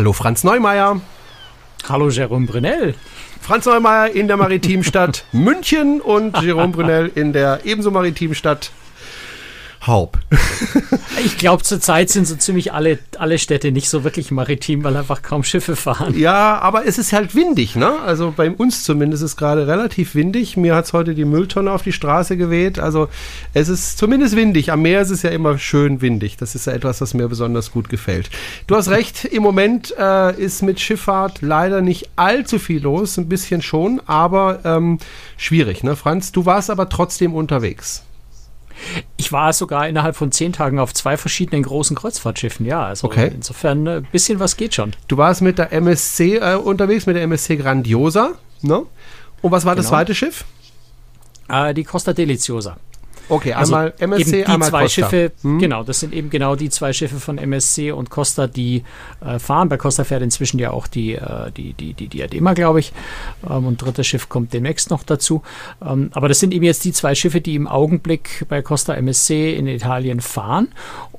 Hallo Franz Neumeier. Hallo Jerome Brunel. Franz Neumeier in der Maritimstadt München und Jerome Brunel in der ebenso Maritimstadt Haub. ich glaube, zurzeit sind so ziemlich alle, alle Städte nicht so wirklich maritim, weil einfach kaum Schiffe fahren. Ja, aber es ist halt windig, ne? Also bei uns zumindest ist es gerade relativ windig. Mir hat es heute die Mülltonne auf die Straße geweht. Also es ist zumindest windig. Am Meer ist es ja immer schön windig. Das ist ja etwas, was mir besonders gut gefällt. Du hast recht, im Moment äh, ist mit Schifffahrt leider nicht allzu viel los. Ein bisschen schon, aber ähm, schwierig, ne? Franz, du warst aber trotzdem unterwegs. Ich war sogar innerhalb von zehn Tagen auf zwei verschiedenen großen Kreuzfahrtschiffen, ja. Also okay. insofern ein äh, bisschen was geht schon. Du warst mit der MSC äh, unterwegs, mit der MSC Grandiosa, ne? Und was war genau. das zweite Schiff? Äh, die Costa Deliciosa. Okay, also einmal also MSC, die einmal zwei Costa. Schiffe, hm? genau, das sind eben genau die zwei Schiffe von MSC und Costa, die äh, fahren. Bei Costa fährt inzwischen ja auch die, äh, die, die, die Diadema, glaube ich. Ähm, und drittes Schiff kommt demnächst noch dazu. Ähm, aber das sind eben jetzt die zwei Schiffe, die im Augenblick bei Costa MSC in Italien fahren.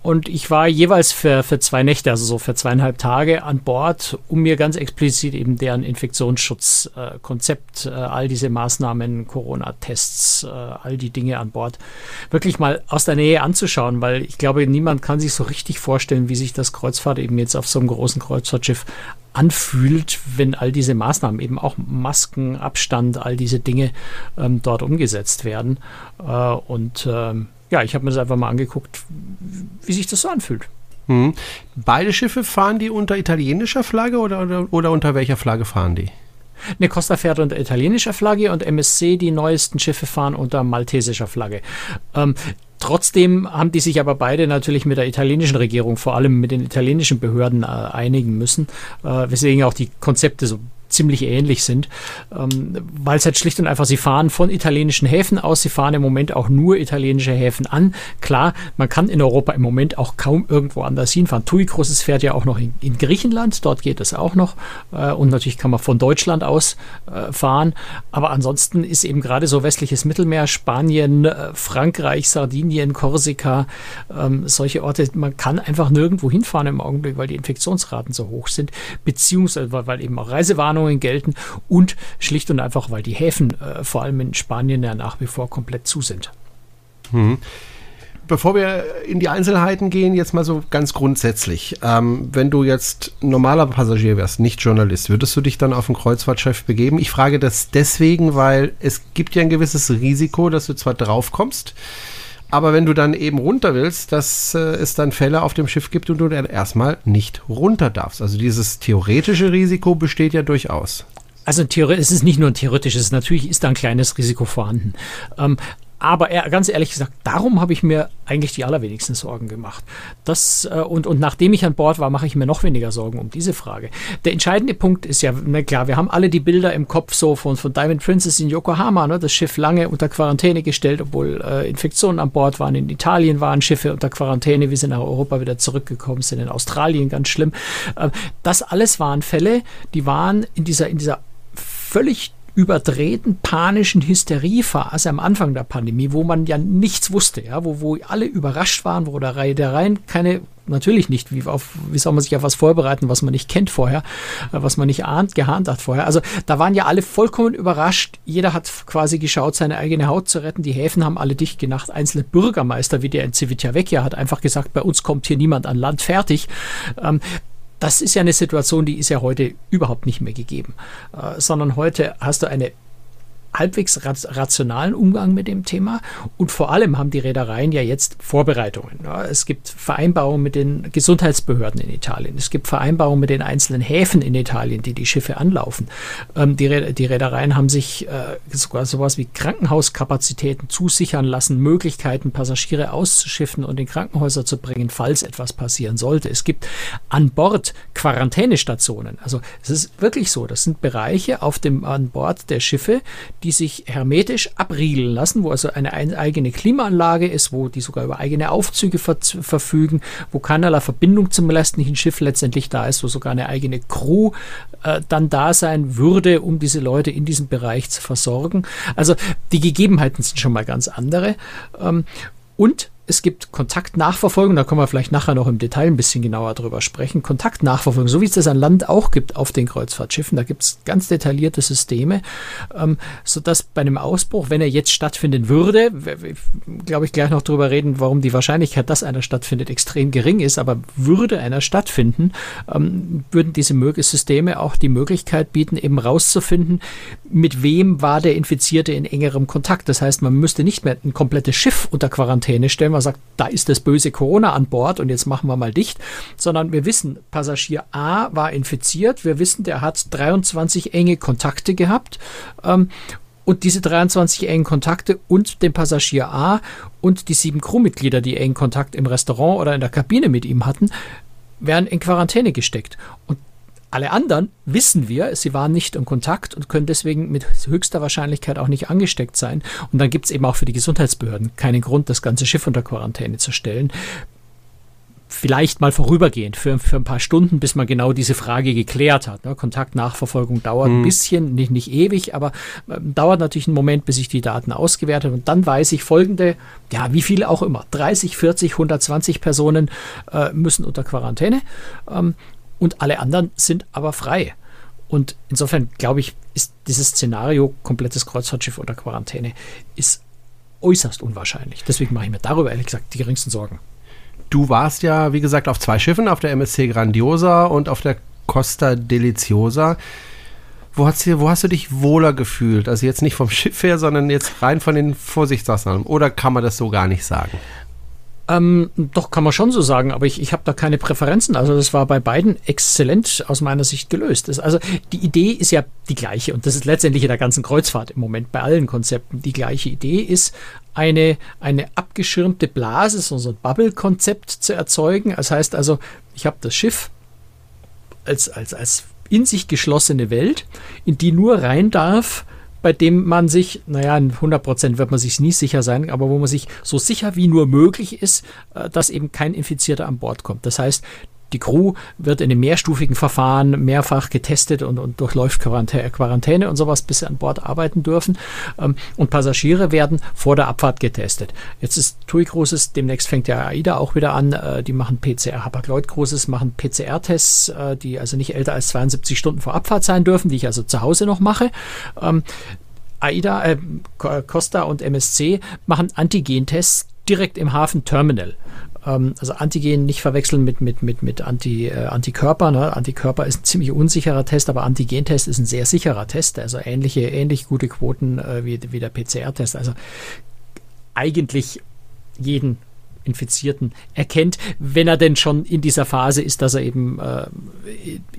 Und ich war jeweils für, für zwei Nächte, also so für zweieinhalb Tage an Bord, um mir ganz explizit eben deren Infektionsschutzkonzept, äh, äh, all diese Maßnahmen, Corona-Tests, äh, all die Dinge an Bord wirklich mal aus der Nähe anzuschauen, weil ich glaube, niemand kann sich so richtig vorstellen, wie sich das Kreuzfahrt eben jetzt auf so einem großen Kreuzfahrtschiff anfühlt, wenn all diese Maßnahmen, eben auch Masken, Abstand, all diese Dinge ähm, dort umgesetzt werden. Äh, und ähm, ja, ich habe mir das einfach mal angeguckt, wie sich das so anfühlt. Hm. Beide Schiffe fahren die unter italienischer Flagge oder, oder, oder unter welcher Flagge fahren die? Ne, Costa fährt unter italienischer Flagge und MSC, die neuesten Schiffe fahren unter maltesischer Flagge. Ähm, Trotzdem haben die sich aber beide natürlich mit der italienischen Regierung, vor allem mit den italienischen Behörden äh, einigen müssen, äh, weswegen auch die Konzepte so ziemlich ähnlich sind, ähm, weil es halt schlicht und einfach, sie fahren von italienischen Häfen aus, sie fahren im Moment auch nur italienische Häfen an. Klar, man kann in Europa im Moment auch kaum irgendwo anders hinfahren. TUI Cruises fährt ja auch noch in, in Griechenland, dort geht es auch noch äh, und natürlich kann man von Deutschland aus äh, fahren, aber ansonsten ist eben gerade so westliches Mittelmeer, Spanien, äh, Frankreich, Sardinien, Korsika, ähm, solche Orte, man kann einfach nirgendwo hinfahren im Augenblick, weil die Infektionsraten so hoch sind, beziehungsweise weil eben auch Reisewarnungen Warnungen gelten und schlicht und einfach, weil die Häfen äh, vor allem in Spanien ja nach wie vor komplett zu sind. Mhm. Bevor wir in die Einzelheiten gehen, jetzt mal so ganz grundsätzlich. Ähm, wenn du jetzt normaler Passagier wärst, nicht Journalist, würdest du dich dann auf ein Kreuzfahrtschiff begeben? Ich frage das deswegen, weil es gibt ja ein gewisses Risiko, dass du zwar draufkommst, aber wenn du dann eben runter willst, dass äh, es dann Fälle auf dem Schiff gibt und du dann erstmal nicht runter darfst. Also dieses theoretische Risiko besteht ja durchaus. Also es ist nicht nur ein theoretisches, natürlich ist da ein kleines Risiko vorhanden. Ähm, aber er, ganz ehrlich gesagt, darum habe ich mir eigentlich die allerwenigsten Sorgen gemacht. Das, äh, und, und nachdem ich an Bord war, mache ich mir noch weniger Sorgen um diese Frage. Der entscheidende Punkt ist ja, na klar, wir haben alle die Bilder im Kopf so von, von Diamond Princess in Yokohama, ne, das Schiff lange unter Quarantäne gestellt, obwohl äh, Infektionen an Bord waren. In Italien waren Schiffe unter Quarantäne, wie sie nach Europa wieder zurückgekommen sind, in Australien ganz schlimm. Äh, das alles waren Fälle, die waren in dieser, in dieser völlig überdrehten panischen Hysteriephase am Anfang der Pandemie, wo man ja nichts wusste, ja, wo, wo alle überrascht waren, wo der Reihe der Reihen keine, natürlich nicht, wie, auf, wie soll man sich auf was vorbereiten, was man nicht kennt vorher, äh, was man nicht ahnt, geahnt hat vorher. Also da waren ja alle vollkommen überrascht. Jeder hat quasi geschaut, seine eigene Haut zu retten. Die Häfen haben alle dicht gemacht. Einzelne Bürgermeister, wie der in Civitavecchia, hat einfach gesagt, bei uns kommt hier niemand an Land, fertig. Ähm, das ist ja eine Situation, die ist ja heute überhaupt nicht mehr gegeben, äh, sondern heute hast du eine halbwegs rationalen Umgang mit dem Thema und vor allem haben die Reedereien ja jetzt Vorbereitungen. Es gibt Vereinbarungen mit den Gesundheitsbehörden in Italien, es gibt Vereinbarungen mit den einzelnen Häfen in Italien, die die Schiffe anlaufen. Ähm, die, Reedereien haben sich äh, sogar sowas wie Krankenhauskapazitäten zusichern lassen, Möglichkeiten, Passagiere auszuschiffen und in Krankenhäuser zu bringen, falls etwas passieren sollte. Es gibt an Bord Quarantänestationen. Also es ist wirklich so, das sind Bereiche auf dem, an Bord der Schiffe, die sich hermetisch abriegeln lassen, wo also eine eigene Klimaanlage ist, wo die sogar über eigene Aufzüge ver verfügen, wo keinerlei Verbindung zum restlichen Schiff letztendlich da ist, wo sogar eine eigene Crew äh, dann da sein würde, um diese Leute in diesem Bereich zu versorgen. Also die Gegebenheiten sind schon mal ganz andere. Ähm, und es gibt Kontaktnachverfolgung, da können wir vielleicht nachher noch im Detail ein bisschen genauer drüber sprechen. Kontaktnachverfolgung, so wie es das an Land auch gibt auf den Kreuzfahrtschiffen, da gibt es ganz detaillierte Systeme, ähm, sodass bei einem Ausbruch, wenn er jetzt stattfinden würde, glaube ich gleich noch drüber reden, warum die Wahrscheinlichkeit, dass einer stattfindet, extrem gering ist, aber würde einer stattfinden, ähm, würden diese Systeme auch die Möglichkeit bieten, eben rauszufinden, mit wem war der Infizierte in engerem Kontakt. Das heißt, man müsste nicht mehr ein komplettes Schiff unter Quarantäne stellen, man sagt, da ist das böse Corona an Bord und jetzt machen wir mal dicht, sondern wir wissen, Passagier A war infiziert, wir wissen, der hat 23 enge Kontakte gehabt ähm, und diese 23 engen Kontakte und den Passagier A und die sieben Crewmitglieder, die engen Kontakt im Restaurant oder in der Kabine mit ihm hatten, werden in Quarantäne gesteckt. Und alle anderen wissen wir, sie waren nicht in Kontakt und können deswegen mit höchster Wahrscheinlichkeit auch nicht angesteckt sein. Und dann gibt es eben auch für die Gesundheitsbehörden keinen Grund, das ganze Schiff unter Quarantäne zu stellen. Vielleicht mal vorübergehend für, für ein paar Stunden, bis man genau diese Frage geklärt hat. Ne? Kontaktnachverfolgung dauert mhm. ein bisschen, nicht, nicht ewig, aber äh, dauert natürlich einen Moment, bis ich die Daten ausgewertet und dann weiß ich folgende, ja, wie viele auch immer, 30, 40, 120 Personen äh, müssen unter Quarantäne. Ähm, und alle anderen sind aber frei. Und insofern glaube ich, ist dieses Szenario, komplettes Kreuzfahrtschiff unter Quarantäne, ist äußerst unwahrscheinlich. Deswegen mache ich mir darüber ehrlich gesagt die geringsten Sorgen. Du warst ja, wie gesagt, auf zwei Schiffen, auf der MSC Grandiosa und auf der Costa Deliciosa. Wo hast, du, wo hast du dich wohler gefühlt? Also jetzt nicht vom Schiff her, sondern jetzt rein von den Vorsichtsmaßnahmen. Oder kann man das so gar nicht sagen? Ähm, doch, kann man schon so sagen, aber ich, ich habe da keine Präferenzen. Also das war bei beiden exzellent aus meiner Sicht gelöst. Das, also die Idee ist ja die gleiche und das ist letztendlich in der ganzen Kreuzfahrt im Moment bei allen Konzepten. Die gleiche Idee ist, eine, eine abgeschirmte Blase, so ein Bubble-Konzept zu erzeugen. Das heißt also, ich habe das Schiff als, als, als in sich geschlossene Welt, in die nur rein darf, bei dem man sich, naja, in 100 Prozent wird man sich nie sicher sein, aber wo man sich so sicher wie nur möglich ist, äh, dass eben kein Infizierter an Bord kommt. Das heißt, die Crew wird in einem mehrstufigen Verfahren mehrfach getestet und, und durchläuft Quarantäne und sowas, bis sie an Bord arbeiten dürfen. Ähm, und Passagiere werden vor der Abfahrt getestet. Jetzt ist TUI Cruises, demnächst fängt ja AIDA auch wieder an. Äh, die machen PCR. Hapag-Lloyd Cruises machen PCR-Tests, äh, die also nicht älter als 72 Stunden vor Abfahrt sein dürfen, die ich also zu Hause noch mache. Ähm, AIDA, äh, Costa und MSC machen Antigen-Tests direkt im Hafen-Terminal. Ähm, also Antigen nicht verwechseln mit, mit, mit, mit Anti, äh, Antikörper. Ne? Antikörper ist ein ziemlich unsicherer Test, aber Antigentest ist ein sehr sicherer Test, also ähnliche, ähnlich gute Quoten äh, wie, wie der PCR-Test. Also eigentlich jeden Infizierten erkennt, wenn er denn schon in dieser Phase ist, dass er eben äh,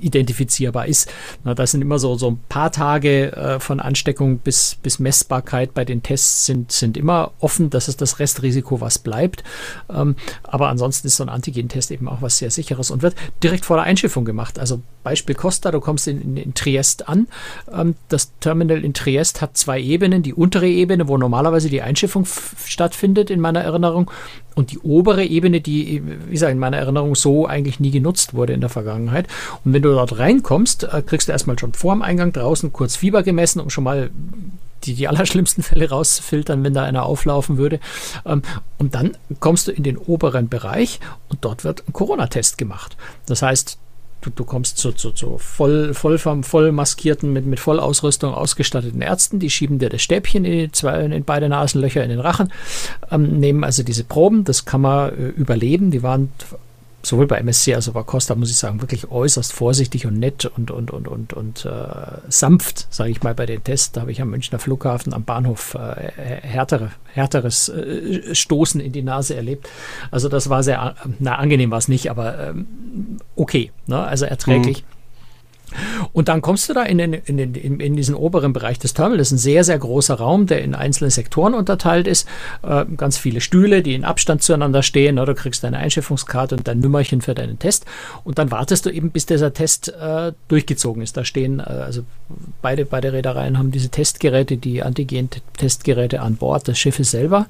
identifizierbar ist. Na, das sind immer so, so ein paar Tage äh, von Ansteckung bis, bis Messbarkeit bei den Tests sind, sind immer offen. Das ist das Restrisiko, was bleibt. Ähm, aber ansonsten ist so ein Antigen-Test eben auch was sehr sicheres und wird direkt vor der Einschiffung gemacht. Also Beispiel Costa, du kommst in, in, in Triest an. Ähm, das Terminal in Triest hat zwei Ebenen. Die untere Ebene, wo normalerweise die Einschiffung stattfindet, in meiner Erinnerung, und die obere Ebene, die, wie gesagt, in meiner Erinnerung so eigentlich nie genutzt wurde in der Vergangenheit. Und wenn du dort reinkommst, äh, kriegst du erstmal schon vor dem Eingang draußen kurz Fieber gemessen, um schon mal die, die allerschlimmsten Fälle rauszufiltern, wenn da einer auflaufen würde. Ähm, und dann kommst du in den oberen Bereich und dort wird ein Corona-Test gemacht. Das heißt, du, du kommst zu, zu, zu voll, voll, voll maskierten, mit, mit Vollausrüstung ausgestatteten Ärzten, die schieben dir das Stäbchen in, die zwei, in beide Nasenlöcher in den Rachen, ähm, nehmen also diese Proben, das kann man äh, überleben, die waren sowohl bei MSC als auch bei Costa, muss ich sagen, wirklich äußerst vorsichtig und nett und, und, und, und, und äh, sanft, sage ich mal, bei den Tests. Da habe ich am Münchner Flughafen am Bahnhof äh, härtere, härteres äh, Stoßen in die Nase erlebt. Also das war sehr, na, angenehm war es nicht, aber ähm, okay, ne? also erträglich. Mhm. Und dann kommst du da in, den, in, den, in, diesen oberen Bereich des Terminals. Das ist ein sehr, sehr großer Raum, der in einzelne Sektoren unterteilt ist. Äh, ganz viele Stühle, die in Abstand zueinander stehen. Oder du kriegst deine Einschiffungskarte und dein Nummerchen für deinen Test. Und dann wartest du eben, bis dieser Test äh, durchgezogen ist. Da stehen, äh, also beide, beide Reedereien haben diese Testgeräte, die Antigen-Testgeräte an Bord des Schiffes selber.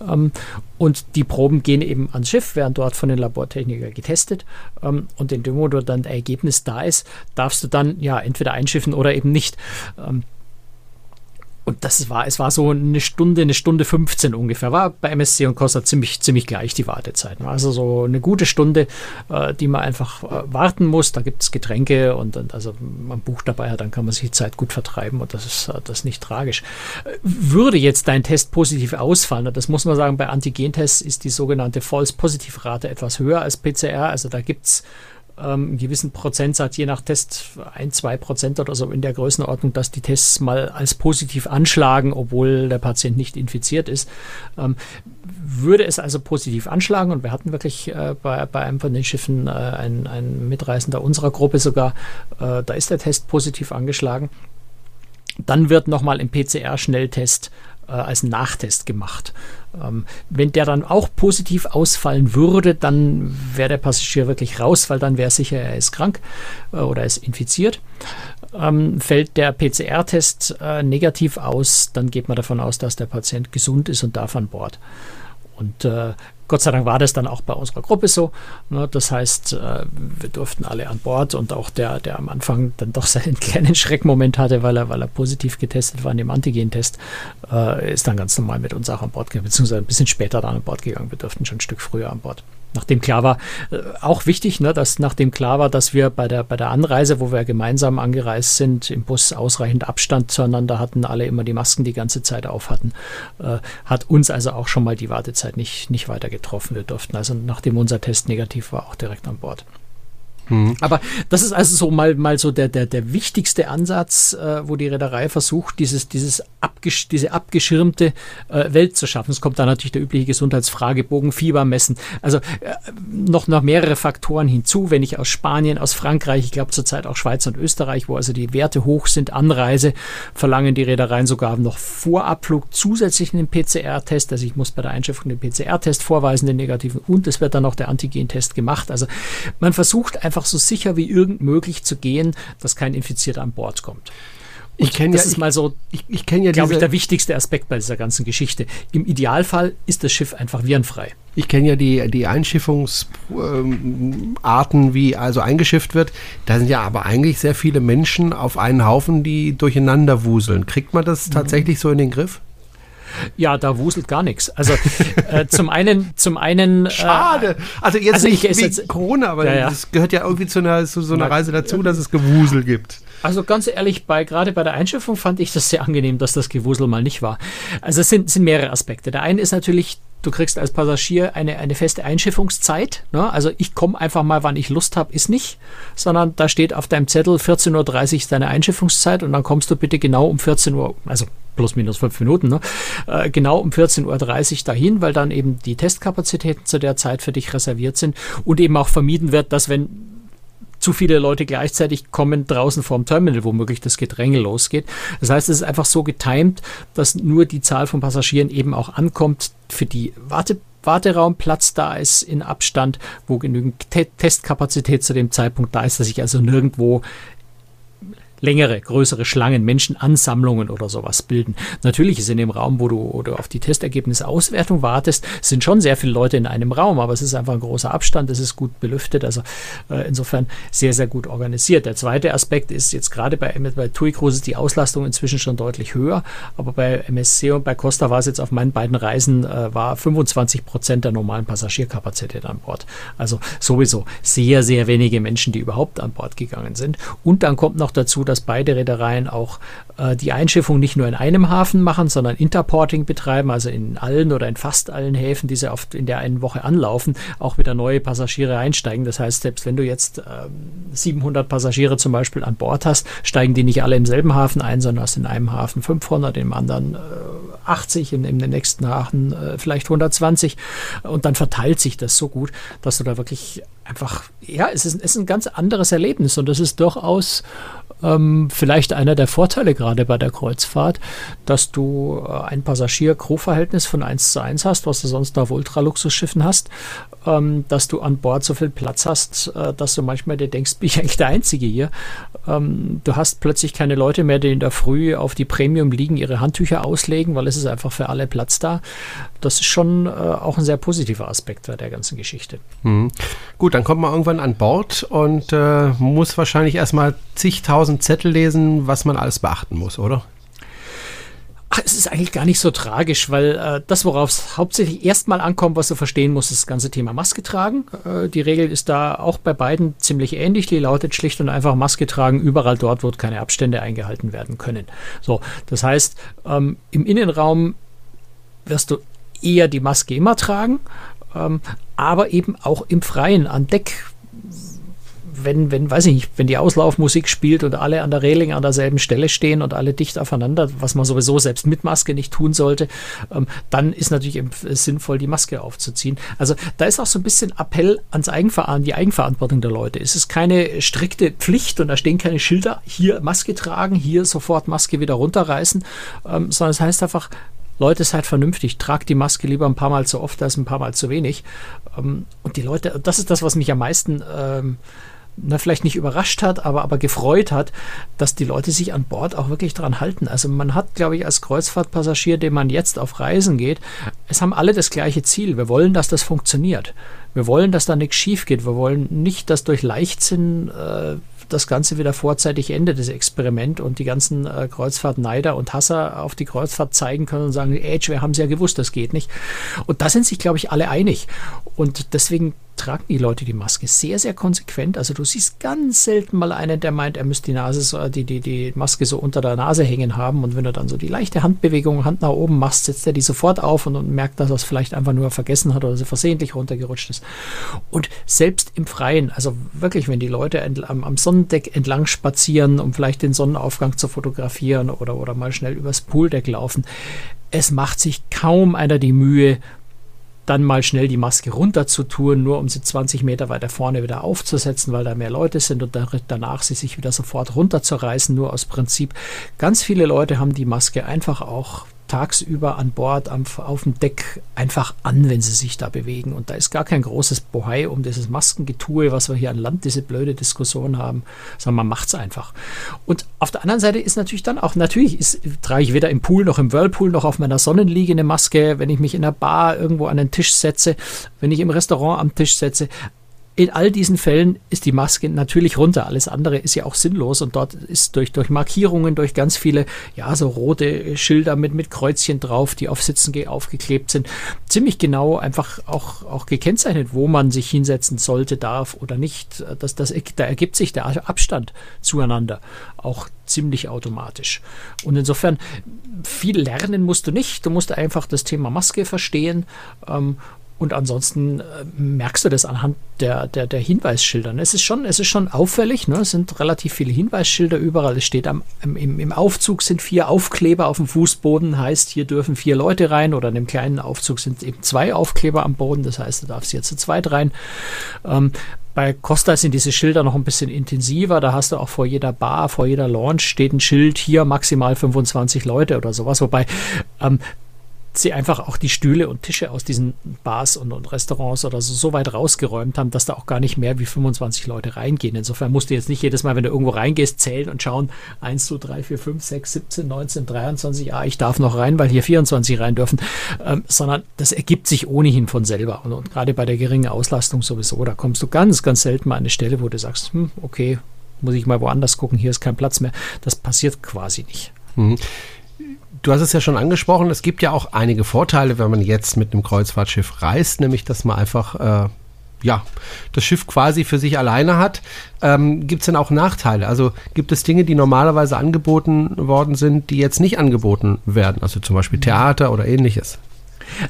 Ähm, und die Proben gehen eben ans Schiff, werden dort von den Labortechnikern getestet. Ähm, und in dem Moment, wo dann ein Ergebnis da ist, darfst du dann ja entweder einschiffen oder eben nicht. Ähm, und das war, es war so eine Stunde, eine Stunde 15 ungefähr. War bei MSC und Costa ziemlich, ziemlich gleich die Wartezeiten. Also so eine gute Stunde, äh, die man einfach äh, warten muss. Da gibt es Getränke und, und, also man bucht dabei dann kann man sich die Zeit gut vertreiben und das ist, äh, das ist nicht tragisch. Würde jetzt dein Test positiv ausfallen, das muss man sagen, bei Antigentests ist die sogenannte False-Positiv-Rate etwas höher als PCR. Also da gibt es ähm, einen gewissen Prozentsatz, je nach Test, ein, zwei Prozent oder so in der Größenordnung, dass die Tests mal als positiv anschlagen, obwohl der Patient nicht infiziert ist. Ähm, würde es also positiv anschlagen und wir hatten wirklich äh, bei, bei einem von den Schiffen äh, ein, ein Mitreisender unserer Gruppe sogar, äh, da ist der Test positiv angeschlagen. Dann wird nochmal im PCR-Schnelltest äh, als Nachtest gemacht. Ähm, wenn der dann auch positiv ausfallen würde, dann wäre der Passagier wirklich raus, weil dann wäre sicher, er ist krank äh, oder ist infiziert. Ähm, fällt der PCR-Test äh, negativ aus, dann geht man davon aus, dass der Patient gesund ist und darf an Bord. Und äh, Gott sei Dank war das dann auch bei unserer Gruppe so. Ne? Das heißt, äh, wir durften alle an Bord und auch der, der am Anfang dann doch seinen kleinen Schreckmoment hatte, weil er, weil er positiv getestet war in dem Antigen-Test, äh, ist dann ganz normal mit uns auch an Bord gegangen, beziehungsweise ein bisschen später dann an Bord gegangen. Wir durften schon ein Stück früher an Bord nachdem klar war, äh, auch wichtig, ne, dass nachdem klar war, dass wir bei der, bei der Anreise, wo wir gemeinsam angereist sind, im Bus ausreichend Abstand zueinander hatten, alle immer die Masken die ganze Zeit auf hatten, äh, hat uns also auch schon mal die Wartezeit nicht, nicht weiter getroffen. Wir durften also, nachdem unser Test negativ war, auch direkt an Bord. Mhm. Aber das ist also so mal, mal so der, der, der wichtigste Ansatz, äh, wo die Reederei versucht, dieses, dieses abgesch diese abgeschirmte äh, Welt zu schaffen. Es kommt dann natürlich der übliche Gesundheitsfragebogen, Fieber messen. Also äh, noch, noch mehrere Faktoren hinzu. Wenn ich aus Spanien, aus Frankreich, ich glaube zurzeit auch Schweiz und Österreich, wo also die Werte hoch sind, Anreise, verlangen die Reedereien sogar noch vor Abflug zusätzlich einen PCR-Test. Also ich muss bei der Einschiffung den PCR-Test vorweisen, den negativen, und es wird dann noch der Antigen-Test gemacht. Also man versucht einfach einfach so sicher wie irgend möglich zu gehen, dass kein Infizierter an Bord kommt. Und ich kenne ja, ist mal so, ich, ich kenne ja glaube ich, der wichtigste Aspekt bei dieser ganzen Geschichte. Im Idealfall ist das Schiff einfach virenfrei. Ich kenne ja die, die Einschiffungsarten, ähm, wie also eingeschifft wird. Da sind ja aber eigentlich sehr viele Menschen auf einen Haufen, die durcheinander wuseln. Kriegt man das mhm. tatsächlich so in den Griff? Ja, da wuselt gar nichts. Also äh, zum einen, zum einen. Äh, Schade. Also jetzt also nicht ich, jetzt, Corona, aber ja, ja. das gehört ja irgendwie zu einer, zu so einer Reise dazu, dass es Gewusel gibt. Also ganz ehrlich, bei, gerade bei der Einschiffung fand ich das sehr angenehm, dass das Gewusel mal nicht war. Also es sind, sind mehrere Aspekte. Der eine ist natürlich Du kriegst als Passagier eine, eine feste Einschiffungszeit. Ne? Also ich komme einfach mal, wann ich Lust habe, ist nicht, sondern da steht auf deinem Zettel 14.30 Uhr ist deine Einschiffungszeit und dann kommst du bitte genau um 14 Uhr, also plus minus fünf Minuten, ne? äh, genau um 14.30 Uhr dahin, weil dann eben die Testkapazitäten zu der Zeit für dich reserviert sind und eben auch vermieden wird, dass wenn zu viele Leute gleichzeitig kommen draußen vorm Terminal, womöglich das Gedränge losgeht. Das heißt, es ist einfach so getimt, dass nur die Zahl von Passagieren eben auch ankommt für die Warte Warteraumplatz da ist in Abstand, wo genügend Te Testkapazität zu dem Zeitpunkt da ist, dass ich also nirgendwo längere, größere Schlangen, Menschenansammlungen oder sowas bilden. Natürlich ist in dem Raum, wo du, du auf die Testergebnisse Auswertung wartest, sind schon sehr viele Leute in einem Raum, aber es ist einfach ein großer Abstand, es ist gut belüftet, also äh, insofern sehr, sehr gut organisiert. Der zweite Aspekt ist jetzt gerade bei, bei TUI Cruises die Auslastung inzwischen schon deutlich höher, aber bei MSC und bei Costa war es jetzt auf meinen beiden Reisen, äh, war 25 Prozent der normalen Passagierkapazität an Bord. Also sowieso sehr, sehr wenige Menschen, die überhaupt an Bord gegangen sind. Und dann kommt noch dazu, dass dass beide Reedereien auch äh, die Einschiffung nicht nur in einem Hafen machen, sondern Interporting betreiben, also in allen oder in fast allen Häfen, die sie oft in der einen Woche anlaufen, auch wieder neue Passagiere einsteigen. Das heißt, selbst wenn du jetzt äh, 700 Passagiere zum Beispiel an Bord hast, steigen die nicht alle im selben Hafen ein, sondern hast in einem Hafen 500, im anderen äh, 80, in, im nächsten Hafen äh, vielleicht 120 und dann verteilt sich das so gut, dass du da wirklich einfach, ja, es ist, es ist ein ganz anderes Erlebnis und das ist durchaus ähm, vielleicht einer der Vorteile gerade bei der Kreuzfahrt, dass du äh, ein Passagier-Crew-Verhältnis von 1 zu 1 hast, was du sonst auf Ultraluxusschiffen hast, ähm, dass du an Bord so viel Platz hast, äh, dass du manchmal dir denkst, bin ich eigentlich der Einzige hier. Ähm, du hast plötzlich keine Leute mehr, die in der Früh auf die Premium liegen, ihre Handtücher auslegen, weil es ist einfach für alle Platz da. Das ist schon äh, auch ein sehr positiver Aspekt der ganzen Geschichte. Mhm. Gut, dann kommt man irgendwann an Bord und äh, muss wahrscheinlich erstmal zigtausend Zettel lesen, was man alles beachten muss, oder? Ach, es ist eigentlich gar nicht so tragisch, weil äh, das, worauf es hauptsächlich erstmal ankommt, was du verstehen musst, ist das ganze Thema Maske tragen. Äh, die Regel ist da auch bei beiden ziemlich ähnlich. Die lautet schlicht und einfach Maske tragen überall dort, wo keine Abstände eingehalten werden können. So, das heißt, ähm, im Innenraum wirst du eher die Maske immer tragen, ähm, aber eben auch im Freien an Deck wenn, wenn, weiß ich nicht, wenn die Auslaufmusik spielt und alle an der Reling an derselben Stelle stehen und alle dicht aufeinander, was man sowieso selbst mit Maske nicht tun sollte, ähm, dann ist natürlich sinnvoll, die Maske aufzuziehen. Also da ist auch so ein bisschen Appell ans Eigenver an die Eigenverantwortung der Leute. Es ist keine strikte Pflicht und da stehen keine Schilder, hier Maske tragen, hier sofort Maske wieder runterreißen, ähm, sondern es heißt einfach, Leute, seid vernünftig, tragt die Maske lieber ein paar Mal zu oft als ein paar Mal zu wenig. Ähm, und die Leute, das ist das, was mich am meisten ähm, na, vielleicht nicht überrascht hat, aber, aber gefreut hat, dass die Leute sich an Bord auch wirklich daran halten. Also man hat, glaube ich, als Kreuzfahrtpassagier, dem man jetzt auf Reisen geht, es haben alle das gleiche Ziel. Wir wollen, dass das funktioniert. Wir wollen, dass da nichts schief geht. Wir wollen nicht, dass durch Leichtsinn äh, das Ganze wieder vorzeitig endet, das Experiment, und die ganzen äh, Kreuzfahrtneider und Hasser auf die Kreuzfahrt zeigen können und sagen, Age, wir haben es ja gewusst, das geht nicht. Und da sind sich, glaube ich, alle einig. Und deswegen tragen die Leute die Maske sehr, sehr konsequent. Also du siehst ganz selten mal einen, der meint, er müsste die Nase so, die, die, die Maske so unter der Nase hängen haben. Und wenn du dann so die leichte Handbewegung, Hand nach oben machst, setzt er die sofort auf und, und merkt, dass er es vielleicht einfach nur vergessen hat oder sie versehentlich runtergerutscht ist. Und selbst im Freien, also wirklich, wenn die Leute am, am Sonnendeck entlang spazieren, um vielleicht den Sonnenaufgang zu fotografieren oder, oder mal schnell übers Pooldeck laufen, es macht sich kaum einer die Mühe, dann mal schnell die Maske runter zu tun, nur um sie 20 Meter weiter vorne wieder aufzusetzen, weil da mehr Leute sind und danach sie sich wieder sofort runterzureißen, nur aus Prinzip. Ganz viele Leute haben die Maske einfach auch tagsüber an Bord am, auf dem Deck einfach an, wenn sie sich da bewegen. Und da ist gar kein großes Bohai um dieses Maskengetue, was wir hier an Land, diese blöde Diskussion haben, sondern man macht es einfach. Und auf der anderen Seite ist natürlich dann auch, natürlich ist, trage ich weder im Pool noch im Whirlpool noch auf meiner Sonnenliege eine Maske, wenn ich mich in der Bar irgendwo an den Tisch setze, wenn ich im Restaurant am Tisch setze in all diesen Fällen ist die Maske natürlich runter. Alles andere ist ja auch sinnlos und dort ist durch, durch Markierungen, durch ganz viele, ja, so rote Schilder mit, mit Kreuzchen drauf, die auf Sitzen aufgeklebt sind, ziemlich genau einfach auch, auch gekennzeichnet, wo man sich hinsetzen sollte, darf oder nicht. Das, das, da ergibt sich der Abstand zueinander auch ziemlich automatisch. Und insofern, viel lernen musst du nicht. Du musst einfach das Thema Maske verstehen ähm, und ansonsten äh, merkst du das anhand der, der, der Hinweisschilder. Es ist schon, es ist schon auffällig, ne? es sind relativ viele Hinweisschilder überall. Es steht am, im, im Aufzug sind vier Aufkleber auf dem Fußboden, heißt, hier dürfen vier Leute rein oder in dem kleinen Aufzug sind eben zwei Aufkleber am Boden, das heißt, du darfst hier zu zweit rein. Ähm, bei Costa sind diese Schilder noch ein bisschen intensiver. Da hast du auch vor jeder Bar, vor jeder Launch steht ein Schild, hier maximal 25 Leute oder sowas. Wobei ähm, sie einfach auch die Stühle und Tische aus diesen Bars und, und, Restaurants oder so, so weit rausgeräumt haben, dass da auch gar nicht mehr wie 25 Leute reingehen. Insofern musst du jetzt nicht jedes Mal, wenn du irgendwo reingehst, zählen und schauen, 1, 2, 3, 4, 5, 6, 17, 19, 23, ah, ich darf noch rein, weil hier 24 rein dürfen, ähm, sondern das ergibt sich ohnehin von selber. Und, und gerade bei der geringen Auslastung sowieso, da kommst du ganz, ganz selten mal an eine Stelle, wo du sagst, hm, okay, muss ich mal woanders gucken, hier ist kein Platz mehr. Das passiert quasi nicht. Mhm. Du hast es ja schon angesprochen, es gibt ja auch einige Vorteile, wenn man jetzt mit einem Kreuzfahrtschiff reist, nämlich dass man einfach äh, ja, das Schiff quasi für sich alleine hat. Ähm, gibt es denn auch Nachteile? Also gibt es Dinge, die normalerweise angeboten worden sind, die jetzt nicht angeboten werden? Also zum Beispiel Theater oder ähnliches?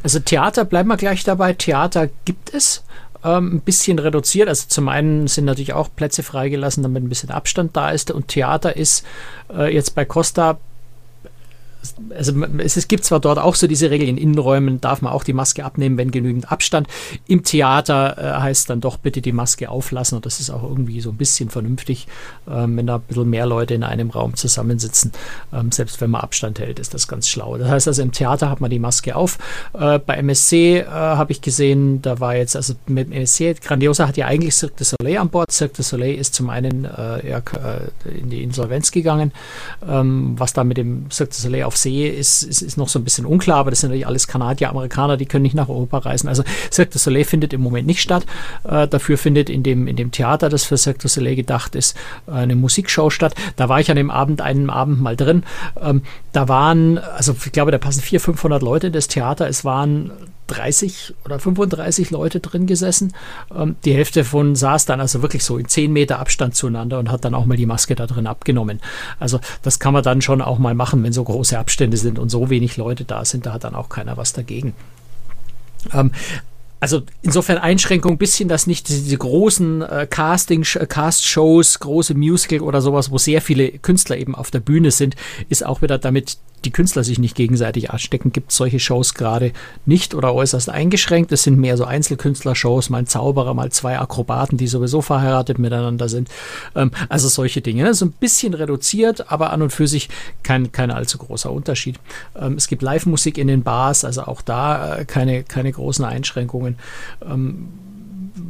Also Theater, bleiben wir gleich dabei. Theater gibt es. Ähm, ein bisschen reduziert. Also zum einen sind natürlich auch Plätze freigelassen, damit ein bisschen Abstand da ist. Und Theater ist äh, jetzt bei Costa also es, es, gibt zwar dort auch so diese Regel, in Innenräumen darf man auch die Maske abnehmen, wenn genügend Abstand. Im Theater äh, heißt dann doch bitte die Maske auflassen und das ist auch irgendwie so ein bisschen vernünftig, ähm, wenn da ein bisschen mehr Leute in einem Raum zusammensitzen. Ähm, selbst wenn man Abstand hält, ist das ganz schlau. Das heißt also im Theater hat man die Maske auf. Äh, bei MSC äh, habe ich gesehen, da war jetzt, also mit MSC, Grandiosa hat ja eigentlich Cirque du Soleil an Bord. Cirque du Soleil ist zum einen äh, äh, in die Insolvenz gegangen, ähm, was da mit dem Cirque du Soleil auf auf See ist, ist, ist noch so ein bisschen unklar, aber das sind natürlich alles Kanadier, Amerikaner, die können nicht nach Europa reisen. Also Cirque du Soleil findet im Moment nicht statt. Äh, dafür findet in dem, in dem Theater, das für Cirque du Soleil gedacht ist, äh, eine Musikshow statt. Da war ich an dem Abend, einen Abend mal drin. Ähm, da waren, also ich glaube, da passen 400, 500 Leute in das Theater. Es waren 30 oder 35 Leute drin gesessen. Ähm, die Hälfte von saß dann also wirklich so in 10 Meter Abstand zueinander und hat dann auch mal die Maske da drin abgenommen. Also das kann man dann schon auch mal machen, wenn so große Abstände sind und so wenig Leute da sind, da hat dann auch keiner was dagegen. Ähm, also insofern Einschränkung ein bisschen, dass nicht diese großen äh, Casting, äh, Cast-Shows, große Musical oder sowas, wo sehr viele Künstler eben auf der Bühne sind, ist auch wieder damit die Künstler sich nicht gegenseitig anstecken, gibt es solche Shows gerade nicht oder äußerst eingeschränkt. Es sind mehr so Einzelkünstler-Shows, mal ein Zauberer, mal zwei Akrobaten, die sowieso verheiratet miteinander sind. Ähm, also solche Dinge. Ne? So ein bisschen reduziert, aber an und für sich kein, kein allzu großer Unterschied. Ähm, es gibt Live-Musik in den Bars, also auch da äh, keine, keine großen Einschränkungen. Ähm,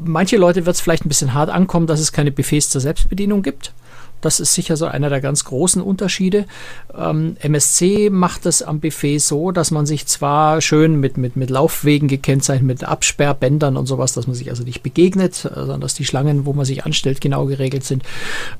manche Leute wird es vielleicht ein bisschen hart ankommen, dass es keine Buffets zur Selbstbedienung gibt. Das ist sicher so einer der ganz großen Unterschiede. Ähm, MSC macht es am Buffet so, dass man sich zwar schön mit, mit, mit Laufwegen gekennzeichnet, mit Absperrbändern und sowas, dass man sich also nicht begegnet, sondern dass die Schlangen, wo man sich anstellt, genau geregelt sind,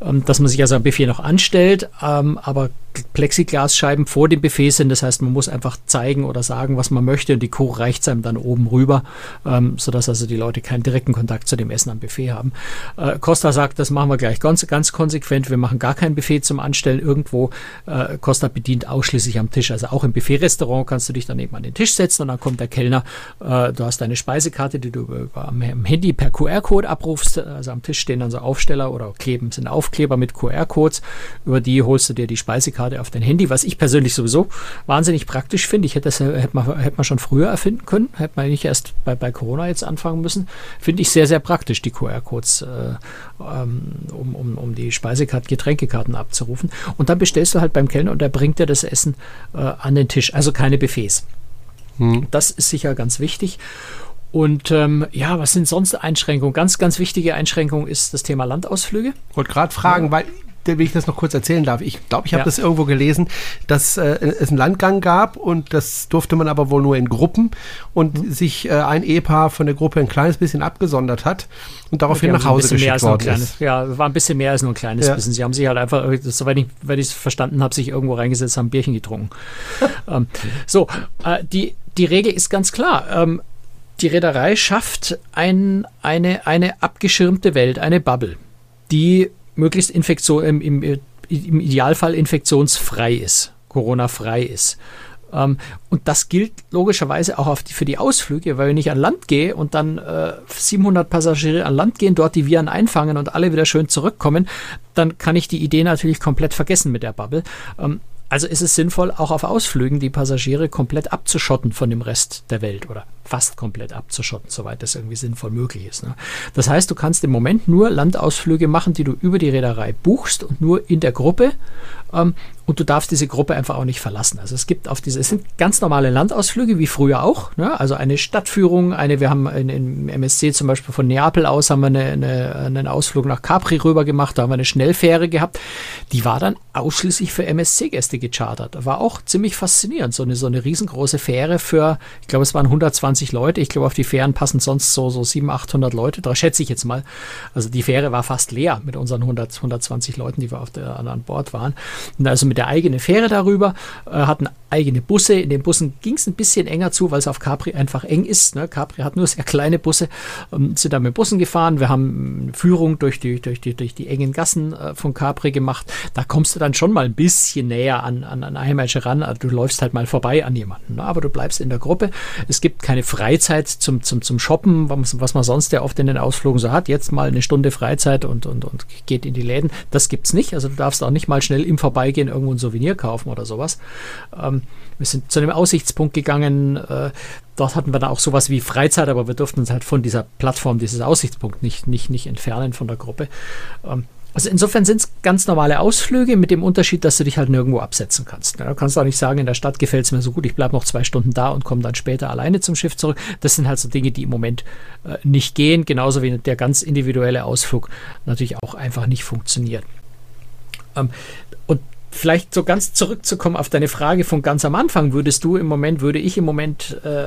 ähm, dass man sich also am Buffet noch anstellt, ähm, aber Plexiglasscheiben vor dem Buffet sind. Das heißt, man muss einfach zeigen oder sagen, was man möchte und die Kuh reicht einem dann oben rüber, ähm, sodass also die Leute keinen direkten Kontakt zu dem Essen am Buffet haben. Äh, Costa sagt, das machen wir gleich ganz, ganz konsequent. Wir machen gar kein Buffet zum Anstellen irgendwo. Äh, Costa bedient ausschließlich am Tisch. Also auch im Buffet-Restaurant kannst du dich dann eben an den Tisch setzen und dann kommt der Kellner. Äh, du hast deine Speisekarte, die du über, über am Handy per QR-Code abrufst. Also am Tisch stehen dann so Aufsteller oder kleben sind Aufkleber mit QR-Codes. Über die holst du dir die Speisekarte Speicherkarte auf dein Handy, was ich persönlich sowieso wahnsinnig praktisch finde. Ich hätte das hätte man, hätte man schon früher erfinden können, hätte man nicht erst bei, bei Corona jetzt anfangen müssen. Finde ich sehr, sehr praktisch, die QR-Codes, äh, ähm, um, um, um die Speisekarten, Getränkekarten abzurufen. Und dann bestellst du halt beim Kellner und der bringt dir das Essen äh, an den Tisch. Also keine Buffets. Hm. Das ist sicher ganz wichtig. Und ähm, ja, was sind sonst Einschränkungen? Ganz, ganz wichtige Einschränkung ist das Thema Landausflüge. Ich wollte gerade fragen, ja. weil wenn ich das noch kurz erzählen darf. Ich glaube, ich habe ja. das irgendwo gelesen, dass äh, es einen Landgang gab und das durfte man aber wohl nur in Gruppen und mhm. sich äh, ein Ehepaar von der Gruppe ein kleines bisschen abgesondert hat und daraufhin nach Hause so geschickt worden kleines, ist. Ja, war ein bisschen mehr als nur ein kleines ja. bisschen. Sie haben sich halt einfach, soweit ich es verstanden habe, sich irgendwo reingesetzt, haben ein Bierchen getrunken. ähm, so, äh, die, die Regel ist ganz klar. Ähm, die Reederei schafft ein, eine, eine abgeschirmte Welt, eine Bubble, die möglichst Infektion, im, im, im Idealfall infektionsfrei ist, Corona-frei ist. Ähm, und das gilt logischerweise auch die, für die Ausflüge, weil wenn ich an Land gehe und dann äh, 700 Passagiere an Land gehen, dort die Viren einfangen und alle wieder schön zurückkommen, dann kann ich die Idee natürlich komplett vergessen mit der Bubble. Ähm, also ist es sinnvoll, auch auf Ausflügen die Passagiere komplett abzuschotten von dem Rest der Welt oder fast komplett abzuschotten, soweit das irgendwie sinnvoll möglich ist. Ne? Das heißt, du kannst im Moment nur Landausflüge machen, die du über die Reederei buchst und nur in der Gruppe. Ähm, und du darfst diese Gruppe einfach auch nicht verlassen. Also es gibt auf diese, es sind ganz normale Landausflüge wie früher auch. Ne? Also eine Stadtführung, eine, wir haben in, im MSC zum Beispiel von Neapel aus haben wir eine, eine, einen Ausflug nach Capri rüber gemacht, da haben wir eine Schnellfähre gehabt. Die war dann ausschließlich für MSC-Gäste gechartert. War auch ziemlich faszinierend. So eine, so eine riesengroße Fähre für, ich glaube, es waren 120 Leute. Ich glaube, auf die Fähren passen sonst so, so 700, 800 Leute. Da schätze ich jetzt mal. Also die Fähre war fast leer mit unseren 100, 120 Leuten, die wir auf der, an Bord waren. Und also mit der eigenen Fähre darüber, äh, hatten eigene Busse. In den Bussen ging es ein bisschen enger zu, weil es auf Capri einfach eng ist. Ne? Capri hat nur sehr kleine Busse, ähm, sind da mit Bussen gefahren. Wir haben Führung durch die, durch die, durch die engen Gassen äh, von Capri gemacht. Da kommst du dann schon mal ein bisschen näher an, an, an Einheimische ran. Also du läufst halt mal vorbei an jemanden, ne? aber du bleibst in der Gruppe. Es gibt keine Freizeit zum, zum, zum Shoppen, was, was man sonst ja oft in den Ausflügen so hat. Jetzt mal eine Stunde Freizeit und, und, und geht in die Läden. Das gibt es nicht. Also du darfst auch nicht mal schnell im Vorbeigehen irgendwo ein Souvenir kaufen oder sowas. Ähm, wir sind zu einem Aussichtspunkt gegangen. Äh, dort hatten wir dann auch sowas wie Freizeit, aber wir durften uns halt von dieser Plattform, dieses Aussichtspunkt nicht, nicht, nicht entfernen von der Gruppe. Ähm, also insofern sind es ganz normale Ausflüge mit dem Unterschied, dass du dich halt nirgendwo absetzen kannst. Du kannst auch nicht sagen, in der Stadt gefällt es mir so gut, ich bleibe noch zwei Stunden da und komme dann später alleine zum Schiff zurück. Das sind halt so Dinge, die im Moment äh, nicht gehen, genauso wie der ganz individuelle Ausflug natürlich auch einfach nicht funktioniert. Ähm, und vielleicht so ganz zurückzukommen auf deine Frage von ganz am Anfang, würdest du im Moment, würde ich im Moment äh,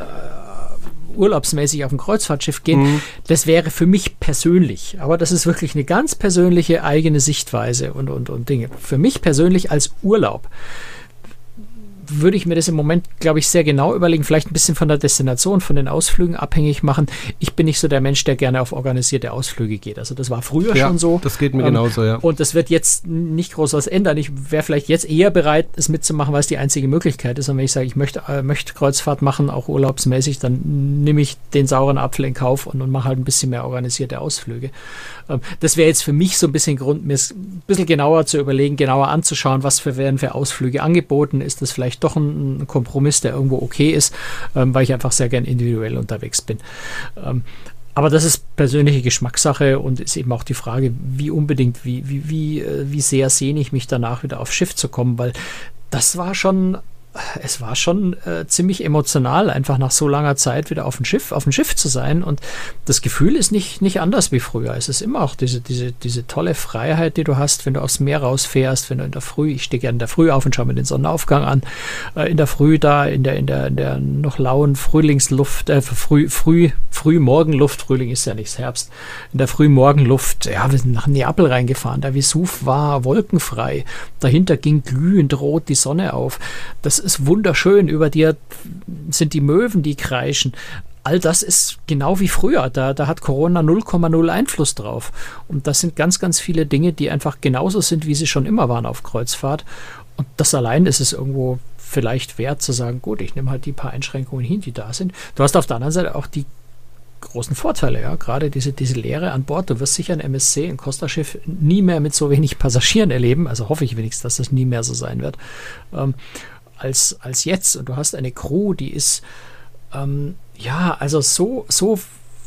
urlaubsmäßig auf ein Kreuzfahrtschiff gehen, mhm. das wäre für mich persönlich, aber das ist wirklich eine ganz persönliche eigene Sichtweise und, und, und Dinge. Für mich persönlich als Urlaub würde ich mir das im Moment, glaube ich, sehr genau überlegen. Vielleicht ein bisschen von der Destination, von den Ausflügen abhängig machen. Ich bin nicht so der Mensch, der gerne auf organisierte Ausflüge geht. Also das war früher ja, schon so. Das geht mir ähm, genauso, ja. Und das wird jetzt nicht groß was ändern. Ich wäre vielleicht jetzt eher bereit, es mitzumachen, weil es die einzige Möglichkeit ist. Und wenn ich sage, ich möchte, äh, möchte Kreuzfahrt machen, auch urlaubsmäßig, dann nehme ich den sauren Apfel in Kauf und, und mache halt ein bisschen mehr organisierte Ausflüge. Ähm, das wäre jetzt für mich so ein bisschen Grund, mir ein bisschen genauer zu überlegen, genauer anzuschauen, was für werden für Ausflüge angeboten. Ist das vielleicht doch ein Kompromiss, der irgendwo okay ist, ähm, weil ich einfach sehr gern individuell unterwegs bin. Ähm, aber das ist persönliche Geschmackssache und ist eben auch die Frage, wie unbedingt, wie, wie, wie, äh, wie sehr sehne ich mich danach wieder aufs Schiff zu kommen, weil das war schon es war schon äh, ziemlich emotional, einfach nach so langer Zeit wieder auf dem Schiff, auf dem Schiff zu sein. Und das Gefühl ist nicht, nicht anders wie früher. Es ist immer auch diese, diese, diese tolle Freiheit, die du hast, wenn du aufs Meer rausfährst, wenn du in der Früh, ich stehe gerne in der Früh auf und schaue mir den Sonnenaufgang an, äh, in der Früh da, in der, in der, in der noch lauen Frühlingsluft, äh, früh, früh, Frühmorgenluft, Frühling ist ja nichts Herbst, in der Frühmorgenluft, ja, wir sind nach Neapel reingefahren, der Vesuv war wolkenfrei, dahinter ging glühend rot die Sonne auf. Das ist wunderschön. Über dir sind die Möwen, die kreischen. All das ist genau wie früher. Da, da hat Corona 0,0 Einfluss drauf. Und das sind ganz, ganz viele Dinge, die einfach genauso sind, wie sie schon immer waren auf Kreuzfahrt. Und das allein ist es irgendwo vielleicht wert zu sagen, gut, ich nehme halt die paar Einschränkungen hin, die da sind. Du hast auf der anderen Seite auch die großen Vorteile, ja. Gerade diese, diese Lehre an Bord. Du wirst sicher ein MSC, ein Costa-Schiff, nie mehr mit so wenig Passagieren erleben. Also hoffe ich wenigstens, dass das nie mehr so sein wird. Ähm, als, als jetzt. Und du hast eine Crew, die ist ähm, ja, also so, so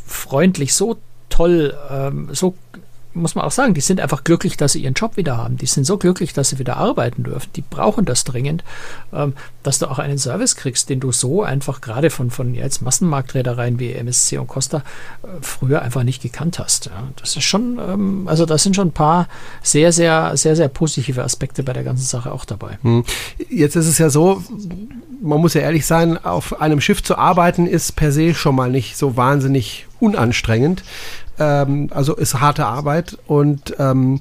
freundlich, so toll, ähm, so muss man auch sagen, die sind einfach glücklich, dass sie ihren Job wieder haben. Die sind so glücklich, dass sie wieder arbeiten dürfen. Die brauchen das dringend, ähm, dass du auch einen Service kriegst, den du so einfach gerade von, von jetzt Massenmarktreedereien wie MSC und Costa äh, früher einfach nicht gekannt hast. Ja. Das ist schon, ähm, also da sind schon ein paar sehr, sehr, sehr, sehr positive Aspekte bei der ganzen Sache auch dabei. Hm. Jetzt ist es ja so, man muss ja ehrlich sein, auf einem Schiff zu arbeiten ist per se schon mal nicht so wahnsinnig unanstrengend. Ähm, also ist harte Arbeit und ähm,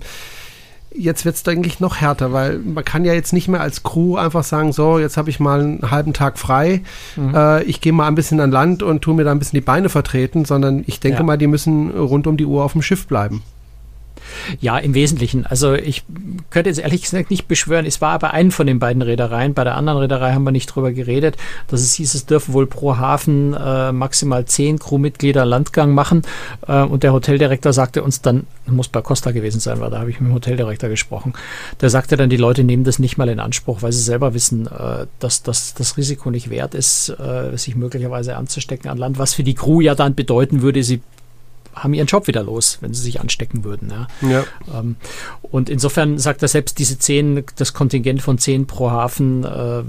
jetzt wird es eigentlich noch härter, weil man kann ja jetzt nicht mehr als Crew einfach sagen, so, jetzt habe ich mal einen halben Tag frei, mhm. äh, ich gehe mal ein bisschen an Land und tue mir da ein bisschen die Beine vertreten, sondern ich denke ja. mal, die müssen rund um die Uhr auf dem Schiff bleiben. Ja, im Wesentlichen. Also ich könnte jetzt ehrlich gesagt nicht beschwören, es war aber einen von den beiden Reedereien. Bei der anderen Reederei haben wir nicht drüber geredet, dass es hieß, es dürfen wohl pro Hafen äh, maximal zehn Crewmitglieder Landgang machen. Äh, und der Hoteldirektor sagte uns dann, muss bei Costa gewesen sein, weil da habe ich mit dem Hoteldirektor gesprochen. Der sagte dann, die Leute nehmen das nicht mal in Anspruch, weil sie selber wissen, äh, dass, dass das Risiko nicht wert ist, äh, sich möglicherweise anzustecken an Land, was für die Crew ja dann bedeuten würde, sie haben ihren Job wieder los, wenn sie sich anstecken würden. Ja. ja. Ähm, und insofern sagt er selbst diese zehn, das Kontingent von zehn pro Hafen, äh,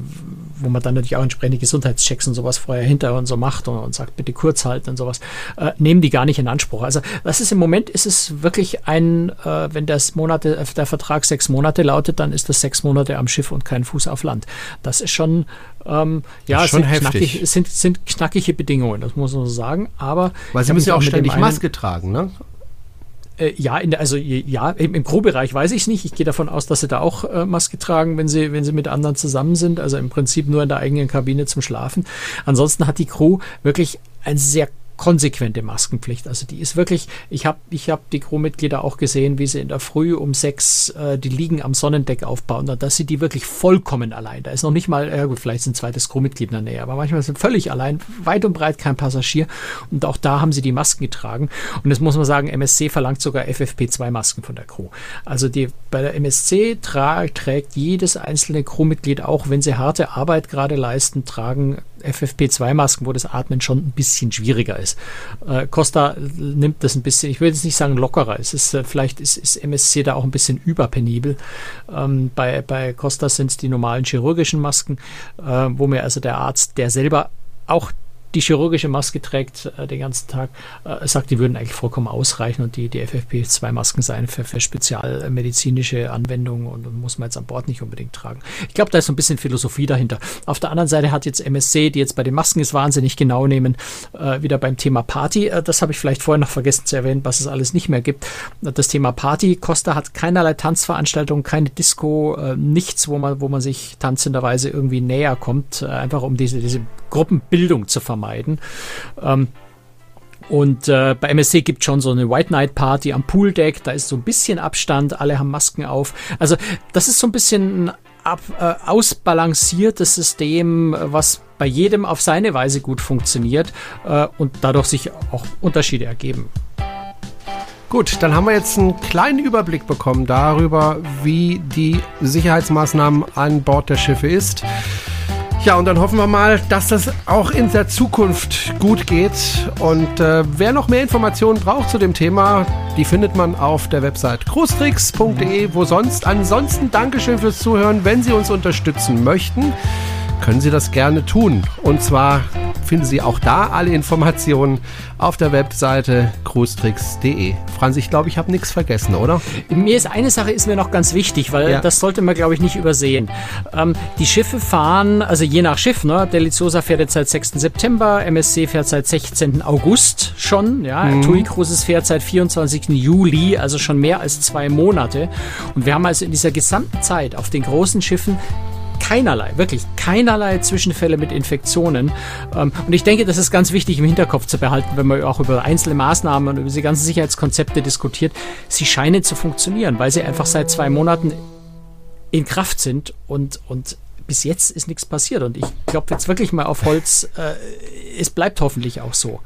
wo man dann natürlich auch entsprechende Gesundheitschecks und sowas vorher hinter und so macht und, und sagt, bitte kurz halten und sowas, äh, nehmen die gar nicht in Anspruch. Also das ist im Moment ist es wirklich ein, äh, wenn das Monate, der Vertrag sechs Monate lautet, dann ist das sechs Monate am Schiff und kein Fuß auf Land. Das ist schon ähm, ja, schon sind. Knackig, sind, sind knackige Bedingungen, das muss man so sagen. Aber Weil sie müssen ja auch ständig Maske tragen, ne? Äh, ja, der, also ja, im, im Crew-Bereich weiß ich es nicht. Ich gehe davon aus, dass sie da auch äh, Maske tragen, wenn sie, wenn sie mit anderen zusammen sind. Also im Prinzip nur in der eigenen Kabine zum Schlafen. Ansonsten hat die Crew wirklich ein sehr konsequente Maskenpflicht. Also die ist wirklich, ich habe ich hab die Crewmitglieder auch gesehen, wie sie in der Früh um sechs äh, die Liegen am Sonnendeck aufbauen. Und da sind die wirklich vollkommen allein. Da ist noch nicht mal, ja gut, vielleicht ein zweites Crewmitglied in der Nähe, aber manchmal sind völlig allein, weit und breit kein Passagier. Und auch da haben sie die Masken getragen. Und das muss man sagen, MSC verlangt sogar FFP2-Masken von der Crew. Also die, bei der MSC tra trägt jedes einzelne Crewmitglied, auch wenn sie harte Arbeit gerade leisten, tragen FFP2-Masken, wo das Atmen schon ein bisschen schwieriger ist. Äh, Costa nimmt das ein bisschen, ich will jetzt nicht sagen lockerer, es ist, äh, vielleicht ist, ist, MSC da auch ein bisschen überpenibel. Ähm, bei, bei Costa sind es die normalen chirurgischen Masken, äh, wo mir also der Arzt, der selber auch die chirurgische Maske trägt äh, den ganzen Tag, äh, sagt, die würden eigentlich vollkommen ausreichen und die, die FFP2-Masken seien für, für spezialmedizinische Anwendungen und, und, muss man jetzt an Bord nicht unbedingt tragen. Ich glaube, da ist so ein bisschen Philosophie dahinter. Auf der anderen Seite hat jetzt MSC, die jetzt bei den Masken es wahnsinnig genau nehmen, äh, wieder beim Thema Party, äh, das habe ich vielleicht vorher noch vergessen zu erwähnen, was es alles nicht mehr gibt. Das Thema Party, Costa hat keinerlei Tanzveranstaltungen, keine Disco, äh, nichts, wo man, wo man sich tanzenderweise irgendwie näher kommt, äh, einfach um diese, diese Gruppenbildung zu vermeiden. Ähm, und äh, bei MSC gibt es schon so eine White Night Party am Pooldeck, da ist so ein bisschen Abstand, alle haben Masken auf. Also das ist so ein bisschen ein ab, äh, ausbalanciertes System, was bei jedem auf seine Weise gut funktioniert äh, und dadurch sich auch Unterschiede ergeben. Gut, dann haben wir jetzt einen kleinen Überblick bekommen darüber, wie die Sicherheitsmaßnahmen an Bord der Schiffe ist. Ja, und dann hoffen wir mal, dass das auch in der Zukunft gut geht. Und äh, wer noch mehr Informationen braucht zu dem Thema, die findet man auf der Website großtricks.de, wo sonst. Ansonsten Dankeschön fürs Zuhören. Wenn Sie uns unterstützen möchten, können Sie das gerne tun. Und zwar finden Sie auch da alle Informationen auf der Webseite cruestricks.de. Franz, ich glaube, ich habe nichts vergessen, oder? Mir ist eine Sache ist mir noch ganz wichtig, weil ja. das sollte man, glaube ich, nicht übersehen. Ähm, die Schiffe fahren, also je nach Schiff, ne? Deliziosa fährt jetzt seit 6. September, MSC fährt seit 16. August schon, ja. Mhm. TUI Cruises fährt seit 24. Juli, also schon mehr als zwei Monate. Und wir haben also in dieser gesamten Zeit auf den großen Schiffen keinerlei, wirklich keinerlei Zwischenfälle mit Infektionen. Ähm, und ich denke, das ist ganz wichtig im Hinterkopf zu behalten, wenn man auch über einzelne Maßnahmen und über diese ganzen Sicherheitskonzepte diskutiert. Sie scheinen zu funktionieren, weil sie einfach seit zwei Monaten in Kraft sind und, und bis jetzt ist nichts passiert. Und ich glaube jetzt wirklich mal auf Holz, äh, es bleibt hoffentlich auch so.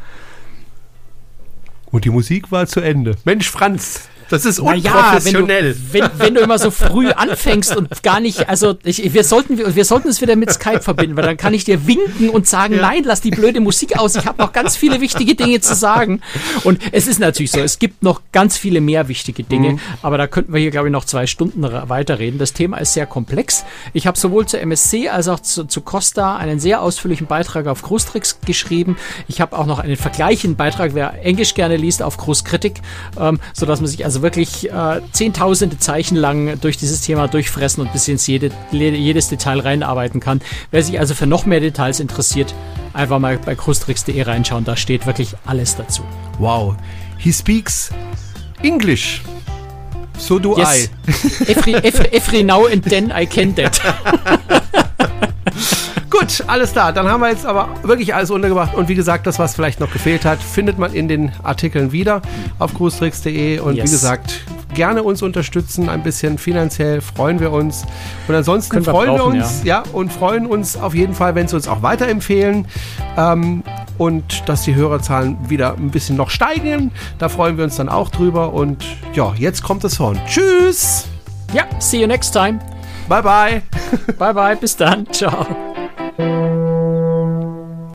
Und die Musik war zu Ende. Mensch, Franz, das ist unprofessionell. Ja, wenn, du, wenn, wenn, du immer so früh anfängst und gar nicht, also ich, wir sollten wir sollten es wieder mit Skype verbinden, weil dann kann ich dir winken und sagen, ja. nein, lass die blöde Musik aus. Ich habe noch ganz viele wichtige Dinge zu sagen. Und es ist natürlich so, es gibt noch ganz viele mehr wichtige Dinge, mhm. aber da könnten wir hier glaube ich noch zwei Stunden weiterreden. Das Thema ist sehr komplex. Ich habe sowohl zur MSC als auch zu, zu Costa einen sehr ausführlichen Beitrag auf Großtricks geschrieben. Ich habe auch noch einen vergleichenden Beitrag, wer Englisch gerne liest, auf Großkritik, ähm, so dass man sich also wirklich äh, zehntausende Zeichen lang durch dieses Thema durchfressen und bis ins jede, jedes Detail reinarbeiten kann. Wer sich also für noch mehr Details interessiert, einfach mal bei krustrix.de reinschauen, da steht wirklich alles dazu. Wow, he speaks English. So do yes. I. every, every, every now and then I can that. Gut, alles klar. Dann haben wir jetzt aber wirklich alles untergebracht. Und wie gesagt, das, was vielleicht noch gefehlt hat, findet man in den Artikeln wieder auf cruistricks.de. Und yes. wie gesagt, gerne uns unterstützen, ein bisschen finanziell freuen wir uns. Und ansonsten wir freuen brauchen, wir uns, ja. ja. und freuen uns auf jeden Fall, wenn Sie uns auch weiterempfehlen. Ähm, und dass die Hörerzahlen wieder ein bisschen noch steigen. Da freuen wir uns dann auch drüber. Und ja, jetzt kommt das Horn. Tschüss! Ja, see you next time. Bye bye. bye bye, bis dann. Ciao.